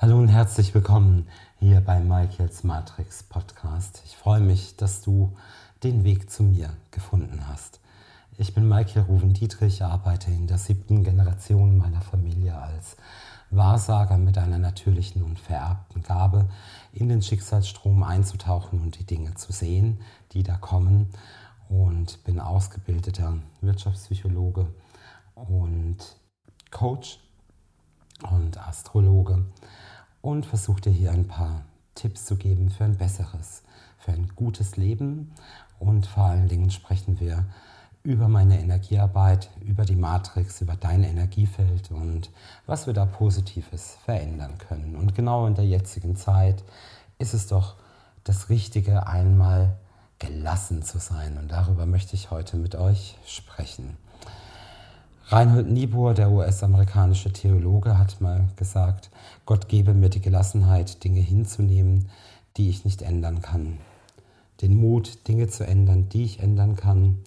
Hallo und herzlich willkommen hier bei Michaels Matrix Podcast. Ich freue mich, dass du den Weg zu mir gefunden hast. Ich bin Michael Ruven Dietrich, arbeite in der siebten Generation meiner Familie als Wahrsager mit einer natürlichen und vererbten Gabe, in den Schicksalsstrom einzutauchen und die Dinge zu sehen, die da kommen. Und bin ausgebildeter Wirtschaftspsychologe und Coach und Astrologe und versuche dir hier ein paar Tipps zu geben für ein besseres, für ein gutes Leben. Und vor allen Dingen sprechen wir über meine Energiearbeit, über die Matrix, über dein Energiefeld und was wir da Positives verändern können. Und genau in der jetzigen Zeit ist es doch das Richtige, einmal gelassen zu sein. Und darüber möchte ich heute mit euch sprechen. Reinhold Niebuhr, der US-amerikanische Theologe, hat mal gesagt, Gott gebe mir die Gelassenheit, Dinge hinzunehmen, die ich nicht ändern kann. Den Mut, Dinge zu ändern, die ich ändern kann.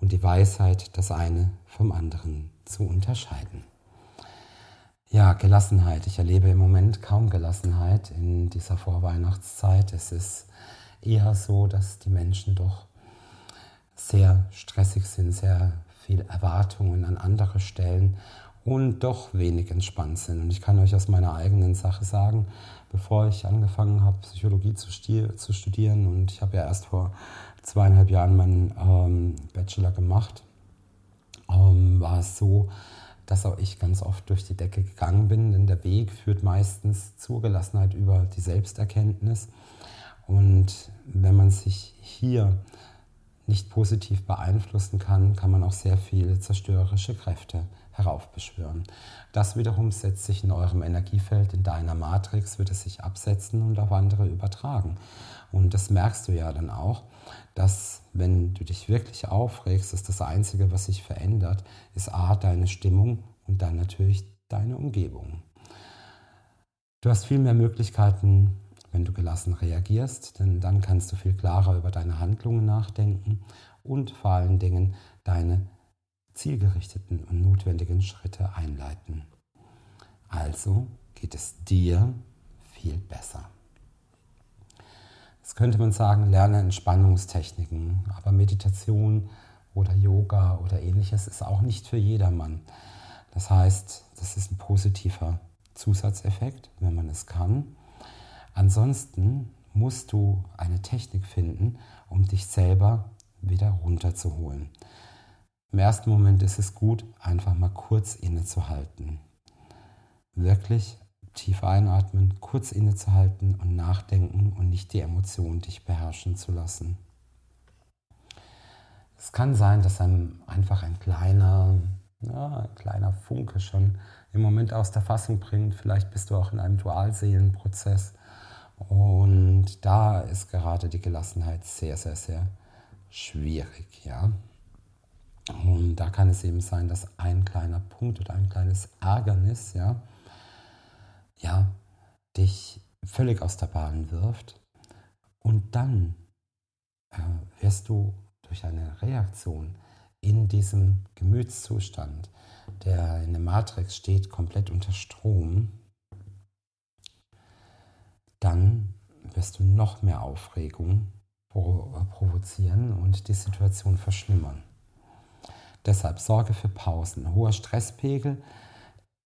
Und die Weisheit, das eine vom anderen zu unterscheiden. Ja, Gelassenheit. Ich erlebe im Moment kaum Gelassenheit in dieser Vorweihnachtszeit. Es ist eher so, dass die Menschen doch sehr stressig sind, sehr viel Erwartungen an andere stellen und doch wenig entspannt sind. Und ich kann euch aus meiner eigenen Sache sagen, bevor ich angefangen habe, Psychologie zu, zu studieren, und ich habe ja erst vor zweieinhalb Jahren meinen ähm, Bachelor gemacht, ähm, war es so, dass auch ich ganz oft durch die Decke gegangen bin, denn der Weg führt meistens zur Gelassenheit über die Selbsterkenntnis. Und wenn man sich hier nicht positiv beeinflussen kann, kann man auch sehr viele zerstörerische Kräfte heraufbeschwören. Das wiederum setzt sich in eurem Energiefeld, in deiner Matrix, wird es sich absetzen und auf andere übertragen. Und das merkst du ja dann auch, dass wenn du dich wirklich aufregst, ist das Einzige, was sich verändert, ist A, deine Stimmung und dann natürlich deine Umgebung. Du hast viel mehr Möglichkeiten, wenn du gelassen reagierst, denn dann kannst du viel klarer über deine Handlungen nachdenken und vor allen Dingen deine zielgerichteten und notwendigen Schritte einleiten. Also geht es dir viel besser. Jetzt könnte man sagen, lerne Entspannungstechniken, aber Meditation oder Yoga oder ähnliches ist auch nicht für jedermann. Das heißt, das ist ein positiver Zusatzeffekt, wenn man es kann. Ansonsten musst du eine Technik finden, um dich selber wieder runterzuholen. Im ersten Moment ist es gut, einfach mal kurz innezuhalten. Wirklich tief einatmen, kurz innezuhalten und nachdenken und nicht die Emotionen dich beherrschen zu lassen. Es kann sein, dass einem einfach ein kleiner, ja, ein kleiner Funke schon im Moment aus der Fassung bringt. Vielleicht bist du auch in einem Dualseelenprozess und da ist gerade die Gelassenheit sehr, sehr, sehr schwierig, ja. Und da kann es eben sein, dass ein kleiner Punkt oder ein kleines Ärgernis, ja, ja, dich völlig aus der Bahn wirft. Und dann äh, wirst du durch eine Reaktion in diesem Gemütszustand, der in der Matrix steht, komplett unter Strom, dann wirst du noch mehr Aufregung provozieren und die Situation verschlimmern. Deshalb sorge für Pausen. Hoher Stresspegel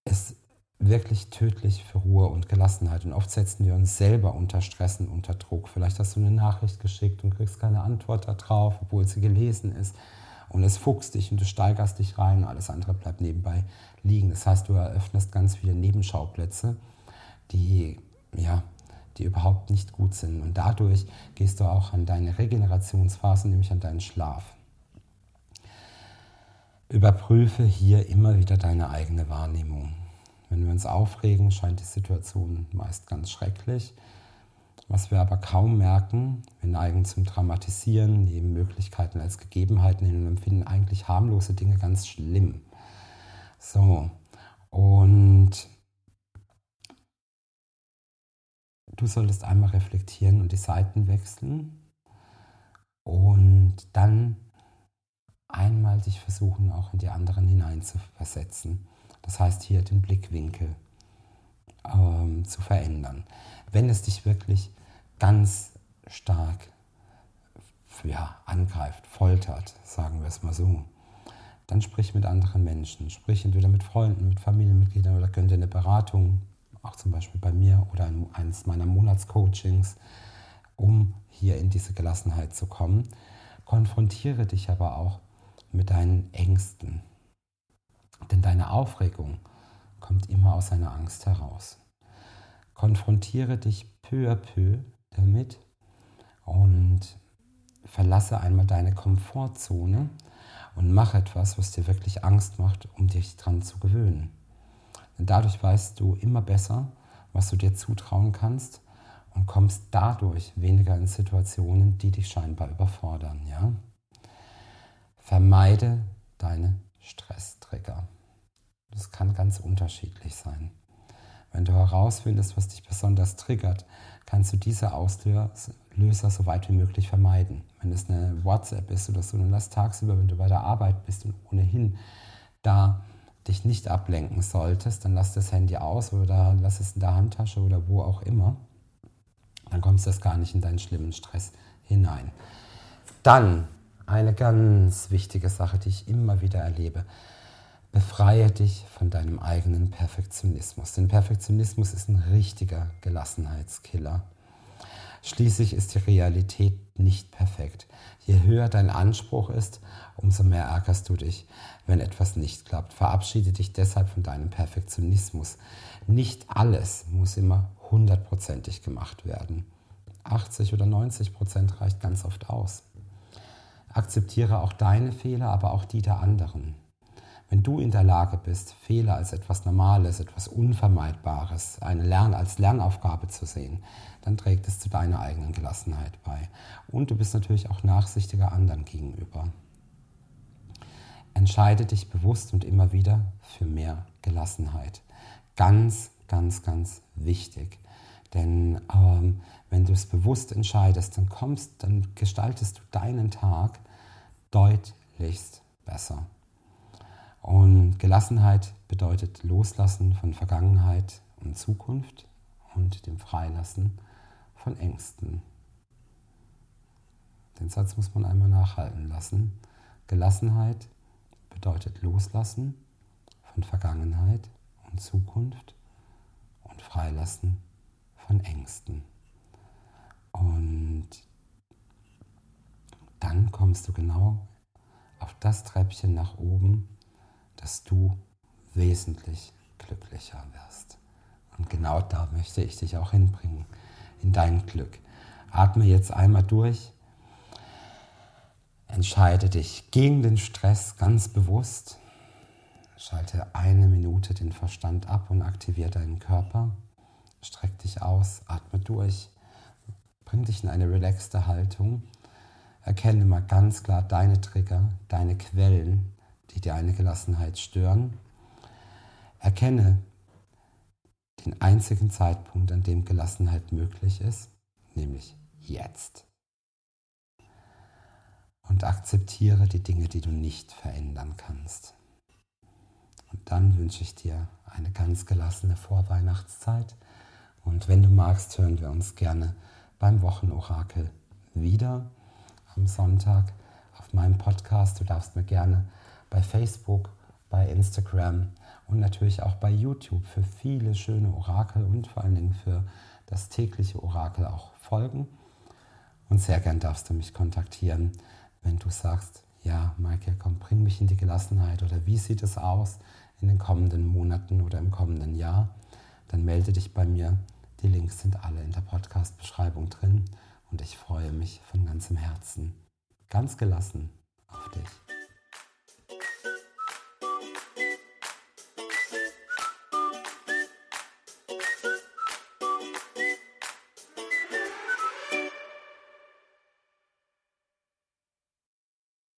ist wirklich tödlich für Ruhe und Gelassenheit. Und oft setzen wir uns selber unter Stress und unter Druck. Vielleicht hast du eine Nachricht geschickt und kriegst keine Antwort darauf, obwohl sie gelesen ist. Und es fuchst dich und du steigerst dich rein alles andere bleibt nebenbei liegen. Das heißt, du eröffnest ganz viele Nebenschauplätze, die ja, die überhaupt nicht gut sind. Und dadurch gehst du auch an deine Regenerationsphasen, nämlich an deinen Schlaf. Überprüfe hier immer wieder deine eigene Wahrnehmung. Wenn wir uns aufregen, scheint die Situation meist ganz schrecklich. Was wir aber kaum merken, wir neigen zum Dramatisieren, nehmen Möglichkeiten als Gegebenheiten hin und empfinden eigentlich harmlose Dinge ganz schlimm. So, und du solltest einmal reflektieren und die Seiten wechseln und dann einmal dich versuchen, auch in die anderen hineinzuversetzen. Das heißt hier den Blickwinkel ähm, zu verändern. Wenn es dich wirklich ganz stark ja, angreift, foltert, sagen wir es mal so, dann sprich mit anderen Menschen. Sprich entweder mit Freunden, mit Familienmitgliedern oder gönn dir eine Beratung, auch zum Beispiel bei mir oder in eines meiner Monatscoachings, um hier in diese Gelassenheit zu kommen. Konfrontiere dich aber auch mit deinen Ängsten. Denn deine Aufregung kommt immer aus einer Angst heraus. Konfrontiere dich peu à peu damit und verlasse einmal deine Komfortzone und mach etwas, was dir wirklich Angst macht, um dich dran zu gewöhnen. Dadurch weißt du immer besser, was du dir zutrauen kannst und kommst dadurch weniger in Situationen, die dich scheinbar überfordern. Ja? Vermeide deine Stresstrigger. Das kann ganz unterschiedlich sein. Wenn du herausfindest, was dich besonders triggert, kannst du diese Auslöser so weit wie möglich vermeiden. Wenn es eine WhatsApp ist oder so, dann lass tagsüber, wenn du bei der Arbeit bist und ohnehin da dich nicht ablenken solltest, dann lass das Handy aus oder lass es in der Handtasche oder wo auch immer. Dann kommst du das gar nicht in deinen schlimmen Stress hinein. Dann eine ganz wichtige Sache, die ich immer wieder erlebe. Befreie dich von deinem eigenen Perfektionismus. Denn Perfektionismus ist ein richtiger Gelassenheitskiller. Schließlich ist die Realität nicht perfekt. Je höher dein Anspruch ist, umso mehr ärgerst du dich, wenn etwas nicht klappt. Verabschiede dich deshalb von deinem Perfektionismus. Nicht alles muss immer hundertprozentig gemacht werden. 80 oder 90 Prozent reicht ganz oft aus. Akzeptiere auch deine Fehler, aber auch die der anderen. Wenn du in der Lage bist, Fehler als etwas Normales, etwas Unvermeidbares, eine Lern als Lernaufgabe zu sehen, dann trägt es zu deiner eigenen Gelassenheit bei. Und du bist natürlich auch nachsichtiger anderen gegenüber. Entscheide dich bewusst und immer wieder für mehr Gelassenheit. Ganz, ganz, ganz wichtig. Denn ähm, wenn du es bewusst entscheidest, dann kommst, dann gestaltest du deinen Tag deutlichst besser. Und Gelassenheit bedeutet Loslassen von Vergangenheit und Zukunft und dem Freilassen von Ängsten. Den Satz muss man einmal nachhalten lassen. Gelassenheit bedeutet Loslassen von Vergangenheit und Zukunft und Freilassen von Ängsten. Und dann kommst du genau auf das Treppchen nach oben, dass du wesentlich glücklicher wirst. Und genau da möchte ich dich auch hinbringen, in dein Glück. Atme jetzt einmal durch. Entscheide dich gegen den Stress ganz bewusst. Schalte eine Minute den Verstand ab und aktiviere deinen Körper. Streck dich aus, atme durch. Bring dich in eine relaxte Haltung. Erkenne mal ganz klar deine Trigger, deine Quellen, die deine Gelassenheit stören. Erkenne den einzigen Zeitpunkt, an dem Gelassenheit möglich ist, nämlich jetzt. Und akzeptiere die Dinge, die du nicht verändern kannst. Und dann wünsche ich dir eine ganz gelassene Vorweihnachtszeit. Und wenn du magst, hören wir uns gerne beim Wochenorakel wieder am Sonntag auf meinem Podcast. Du darfst mir gerne bei Facebook, bei Instagram und natürlich auch bei YouTube für viele schöne Orakel und vor allen Dingen für das tägliche Orakel auch folgen. Und sehr gern darfst du mich kontaktieren, wenn du sagst, ja, Michael, komm, bring mich in die Gelassenheit oder wie sieht es aus in den kommenden Monaten oder im kommenden Jahr, dann melde dich bei mir. Die Links sind alle in der Podcast-Beschreibung drin und ich freue mich von ganzem Herzen, ganz gelassen auf dich.